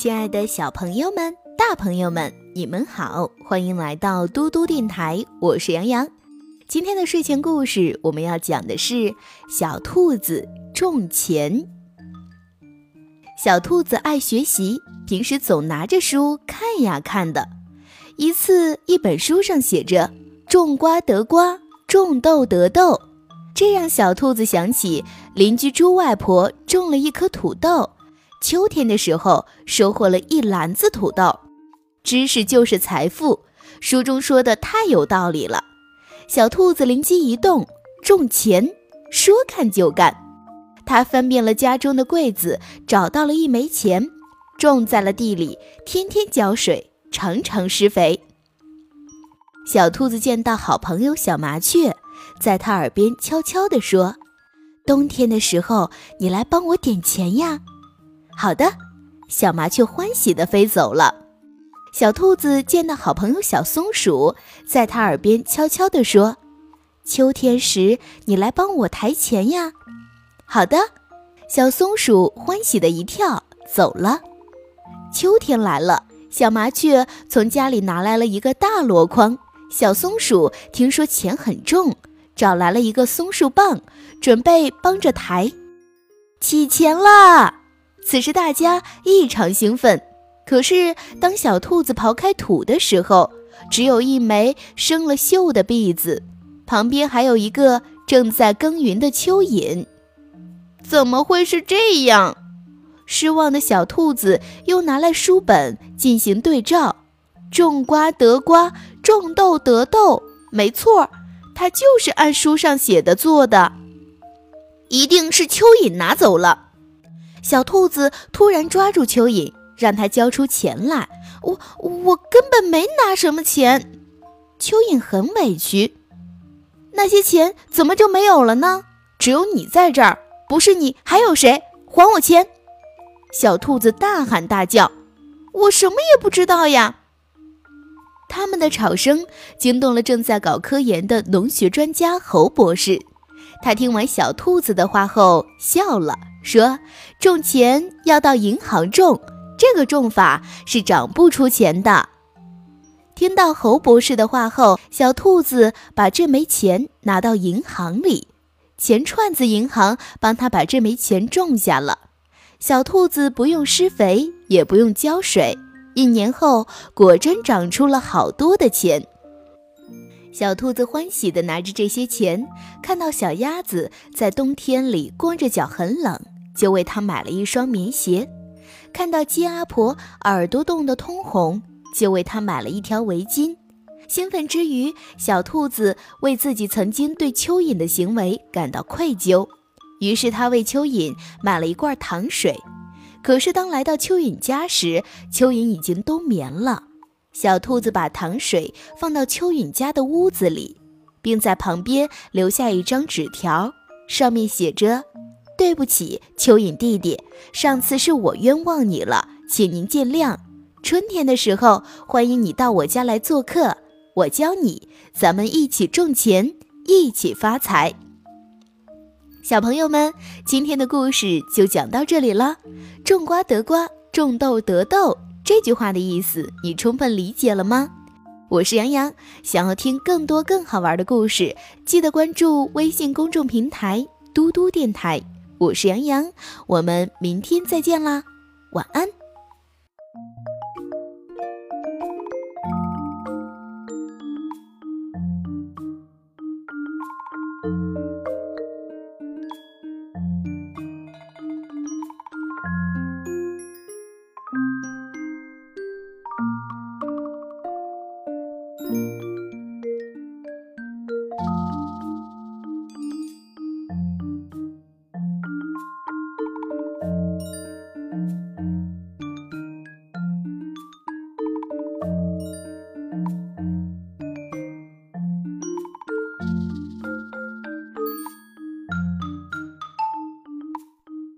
亲爱的小朋友们、大朋友们，你们好，欢迎来到嘟嘟电台，我是杨洋。今天的睡前故事，我们要讲的是小兔子种钱。小兔子爱学习，平时总拿着书看呀看的。一次，一本书上写着“种瓜得瓜，种豆得豆”，这让小兔子想起邻居猪外婆种了一颗土豆。秋天的时候，收获了一篮子土豆。知识就是财富，书中说的太有道理了。小兔子灵机一动，种钱，说干就干。它翻遍了家中的柜子，找到了一枚钱，种在了地里，天天浇水，常常施肥。小兔子见到好朋友小麻雀，在它耳边悄悄地说：“冬天的时候，你来帮我点钱呀。”好的，小麻雀欢喜地飞走了。小兔子见到好朋友小松鼠，在它耳边悄悄地说：“秋天时，你来帮我抬钱呀。”好的，小松鼠欢喜的一跳走了。秋天来了，小麻雀从家里拿来了一个大箩筐。小松鼠听说钱很重，找来了一个松树棒，准备帮着抬。起钱啦！此时大家异常兴奋，可是当小兔子刨开土的时候，只有一枚生了锈的篦子，旁边还有一个正在耕耘的蚯蚓。怎么会是这样？失望的小兔子又拿来书本进行对照：种瓜得瓜，种豆得豆。没错，它就是按书上写的做的。一定是蚯蚓拿走了。小兔子突然抓住蚯蚓，让它交出钱来。我我根本没拿什么钱。蚯蚓很委屈。那些钱怎么就没有了呢？只有你在这儿，不是你还有谁？还我钱！小兔子大喊大叫。我什么也不知道呀。他们的吵声惊动了正在搞科研的农学专家侯博士。他听完小兔子的话后笑了。说种钱要到银行种，这个种法是长不出钱的。听到侯博士的话后，小兔子把这枚钱拿到银行里，钱串子银行帮他把这枚钱种下了。小兔子不用施肥，也不用浇水，一年后果真长出了好多的钱。小兔子欢喜地拿着这些钱，看到小鸭子在冬天里光着脚很冷，就为它买了一双棉鞋；看到鸡阿婆耳朵冻得通红，就为它买了一条围巾。兴奋之余，小兔子为自己曾经对蚯蚓的行为感到愧疚，于是它为蚯蚓买了一罐糖水。可是当来到蚯蚓家时，蚯蚓已经冬眠了。小兔子把糖水放到蚯蚓家的屋子里，并在旁边留下一张纸条，上面写着：“对不起，蚯蚓弟弟，上次是我冤枉你了，请您见谅。春天的时候，欢迎你到我家来做客，我教你，咱们一起种钱，一起发财。”小朋友们，今天的故事就讲到这里了。种瓜得瓜，种豆得豆。这句话的意思你充分理解了吗？我是杨洋，想要听更多更好玩的故事，记得关注微信公众平台“嘟嘟电台”。我是杨洋，我们明天再见啦，晚安。